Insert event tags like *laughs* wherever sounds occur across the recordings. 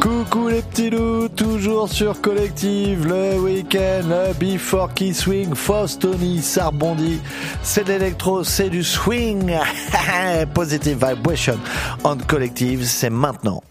Coucou les petits loups, toujours sur Collective, le week-end, le Before Key Swing, Fausse Tony, ça rebondit, c'est de l'électro, c'est du swing, *laughs* Positive Vibration on Collective, c'est maintenant.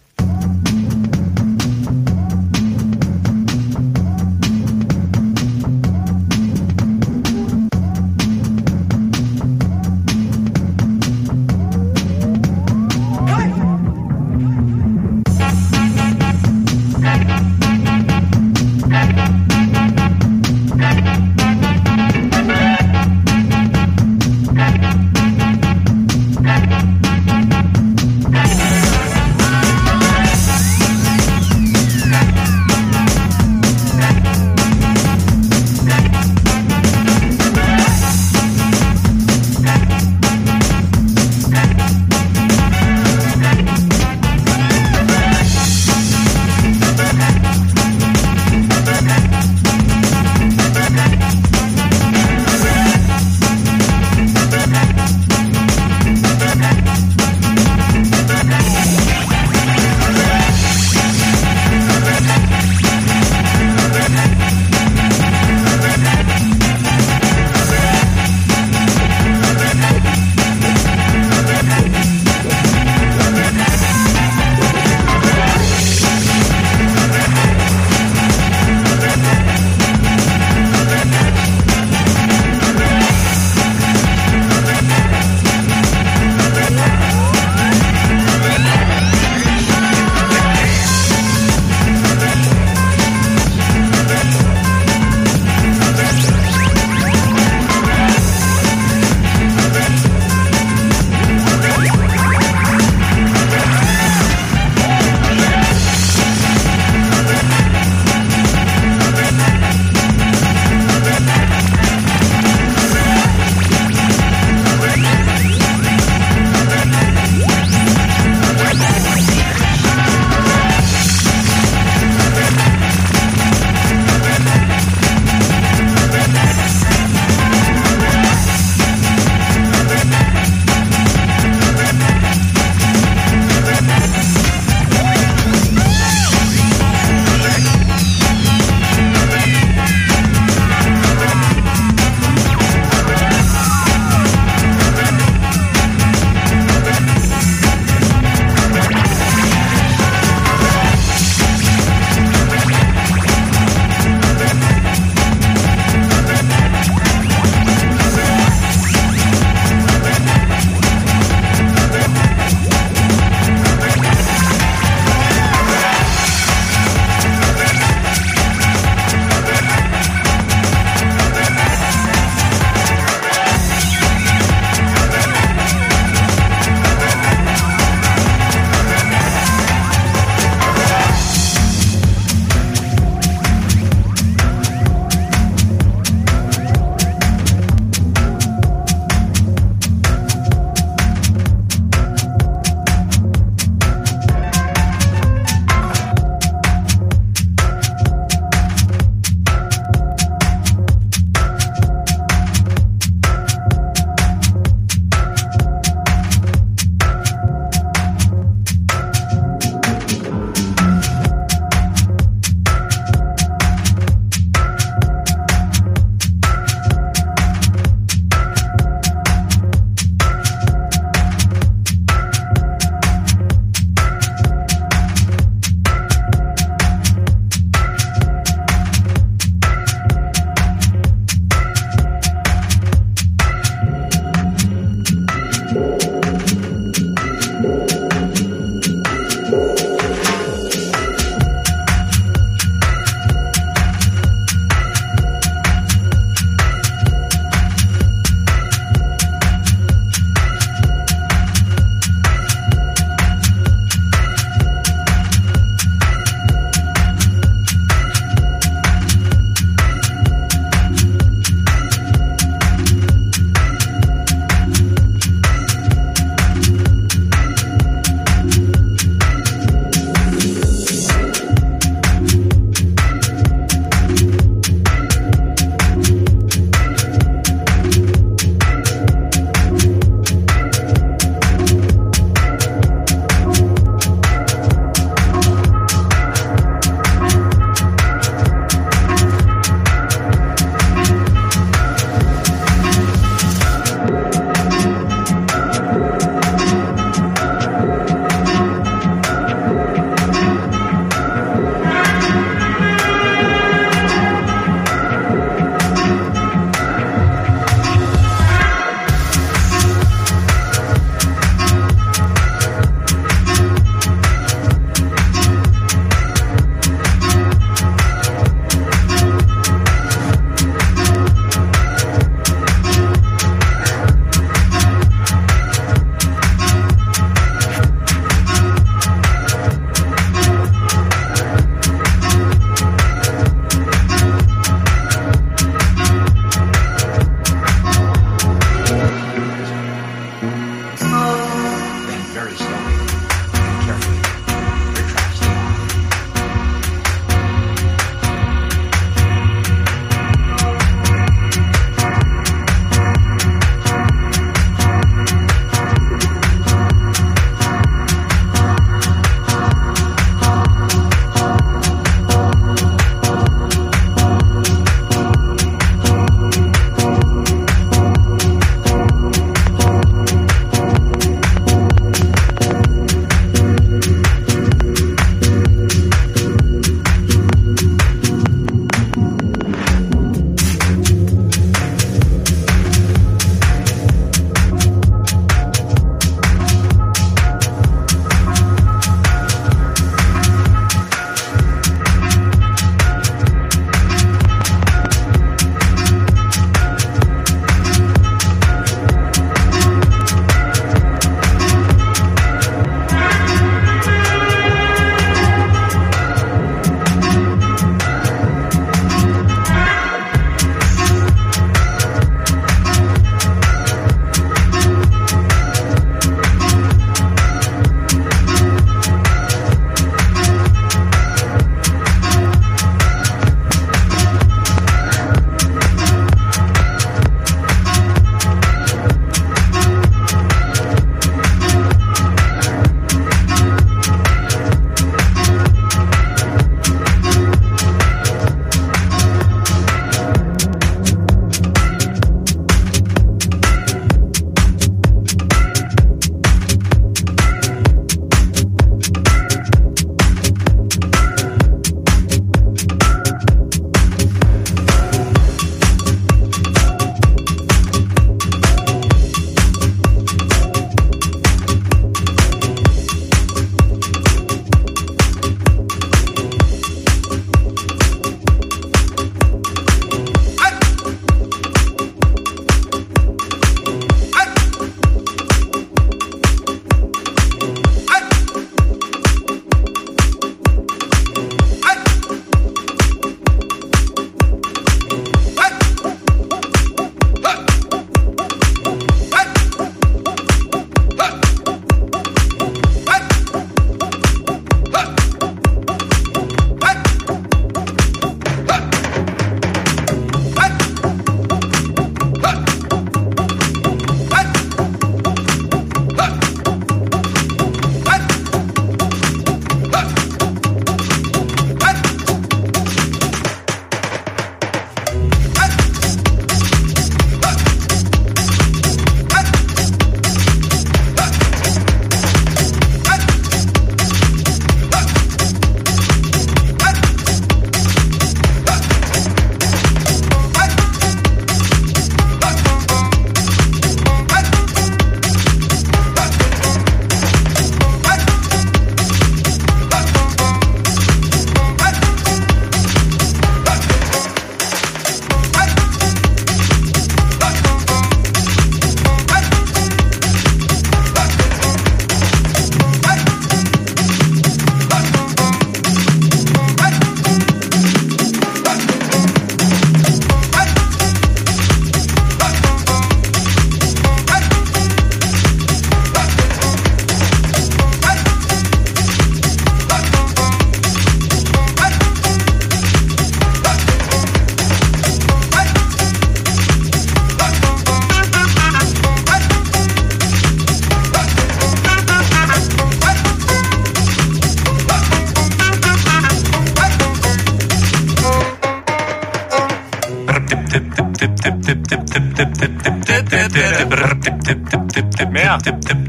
Mehr. Mehr.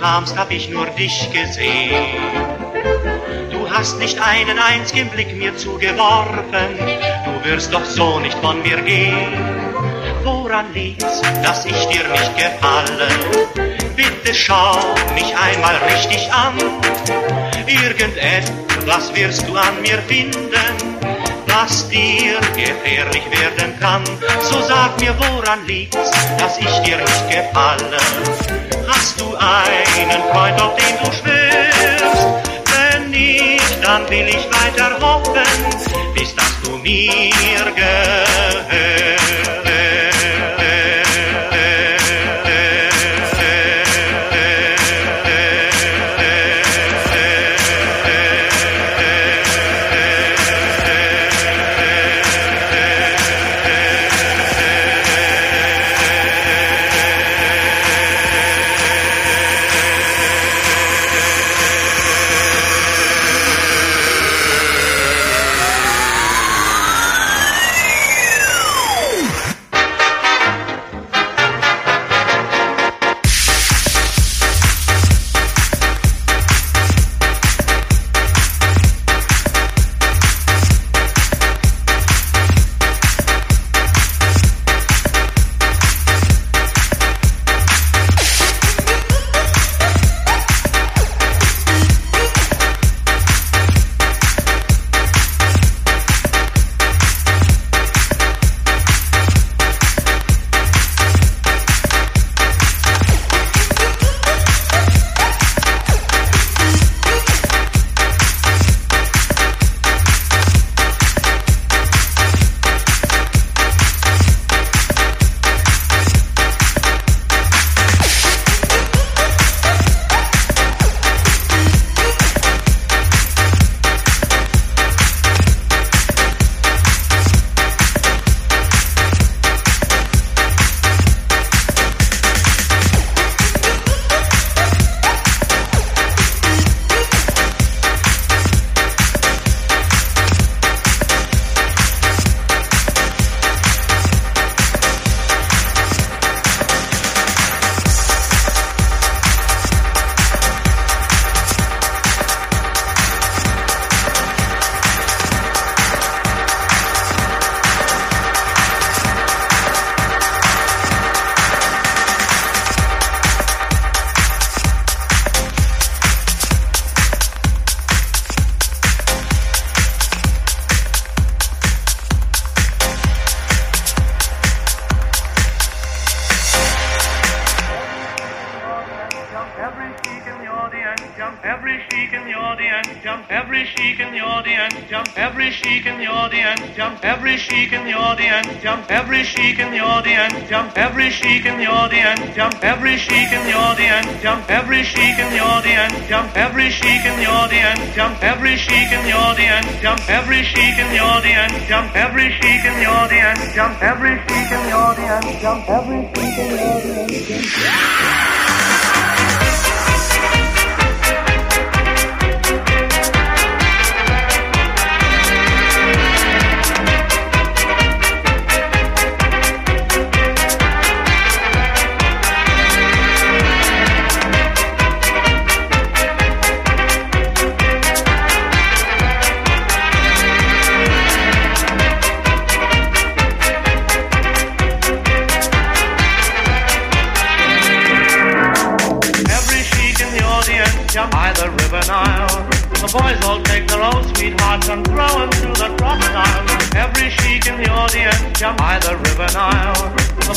Kamst, hab ich nur dich gesehen. Du hast nicht einen einzigen Blick mir zugeworfen. Du wirst doch so nicht von mir gehen. Woran liegt's, dass ich dir nicht gefalle? Bitte schau mich einmal richtig an. Irgendetwas wirst du an mir finden was dir gefährlich werden kann. So sag mir, woran liegt's, dass ich dir nicht gefalle? Hast du einen Freund, auf den du schwörst? Wenn nicht, dann will ich weiter hoffen, bis dass du mir gehörst. Jump, every chic in the audience, jump, every chic in the audience, jump, every chic in the audience, jump, every chic in the audience, jump, every chic in the audience,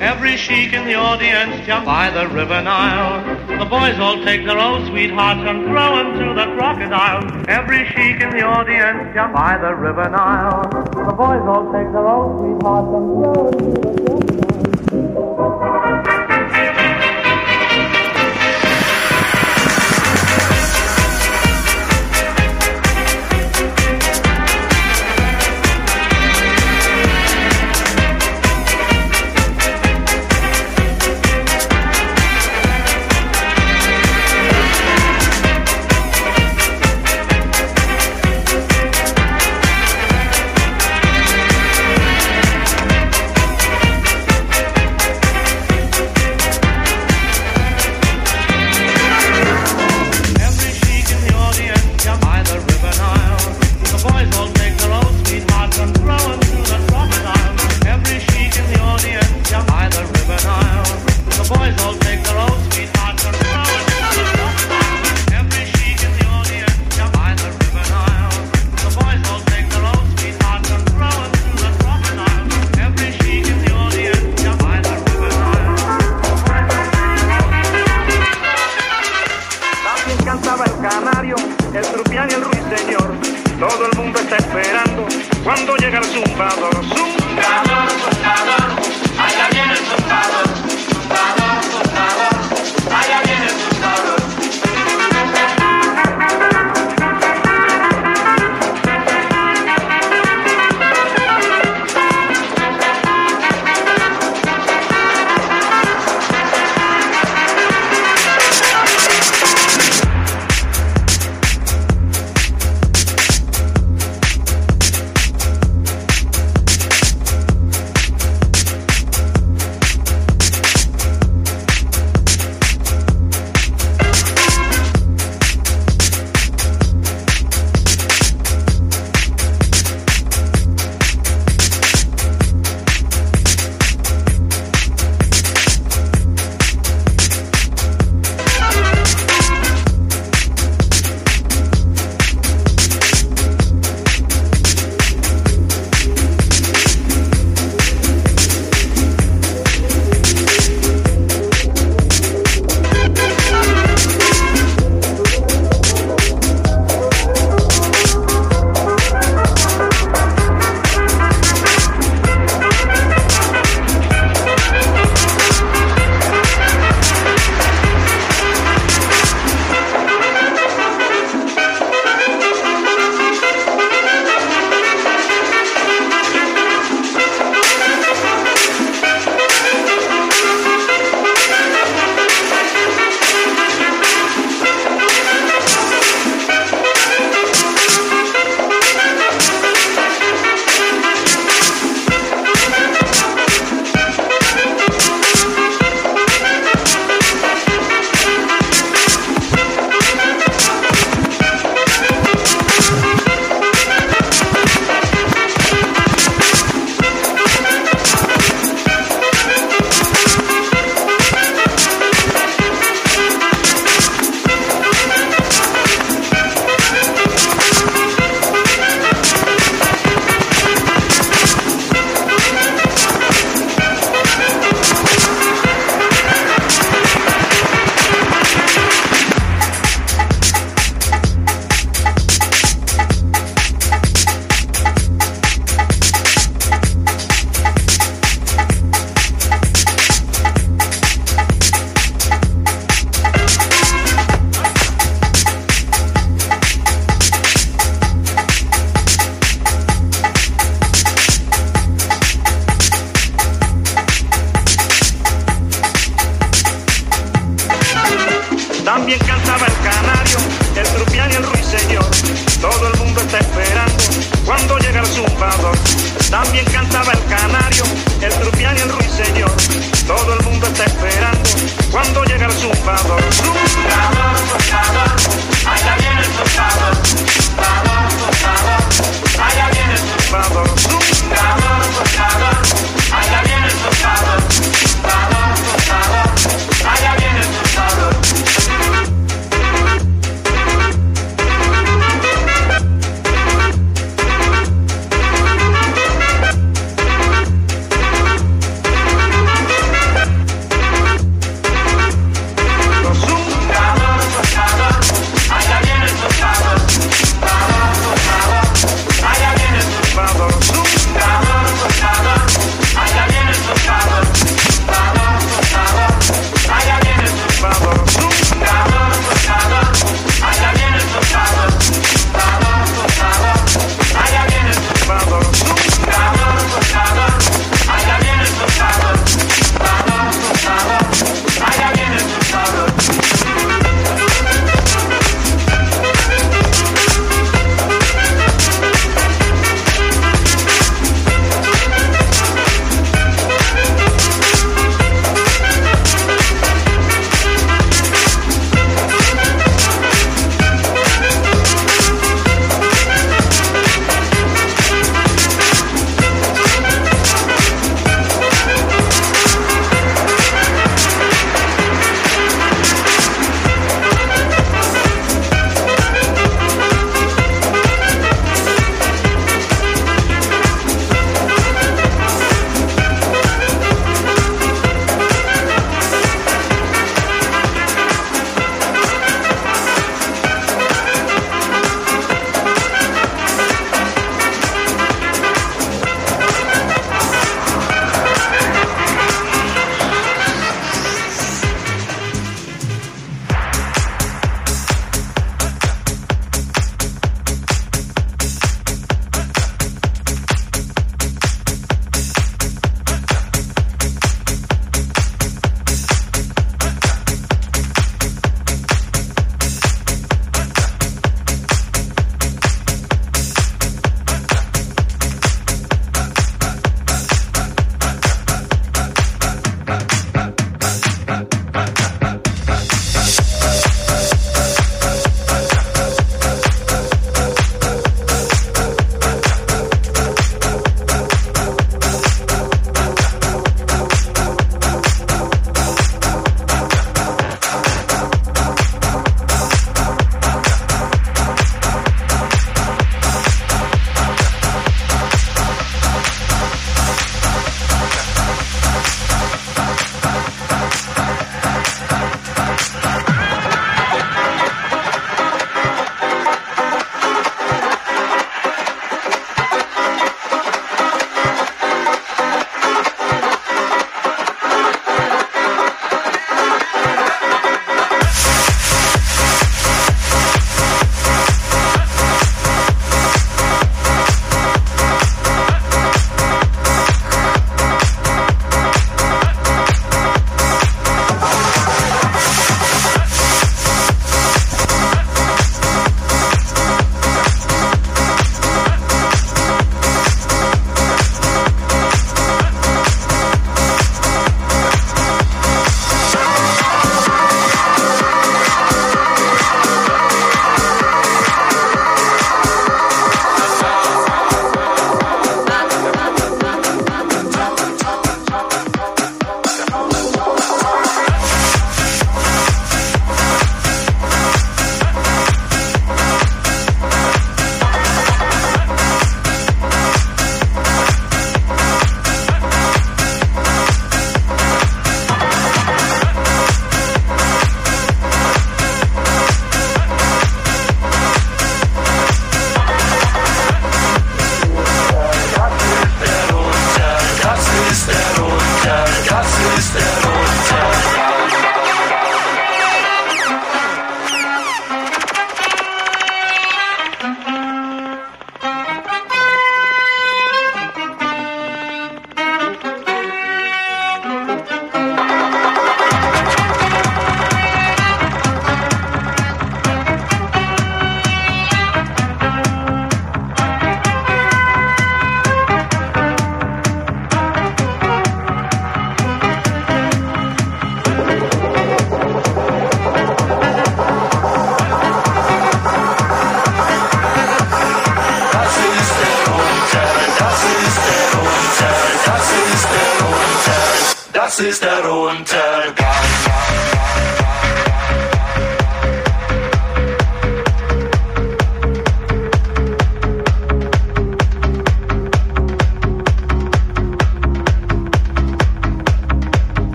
Every sheik in the audience jump by the river Nile. The boys all take their old sweethearts and throw them to the crocodile. Every sheik in the audience jump by the river Nile. The boys all take their old sweethearts and throw them to the crocodile.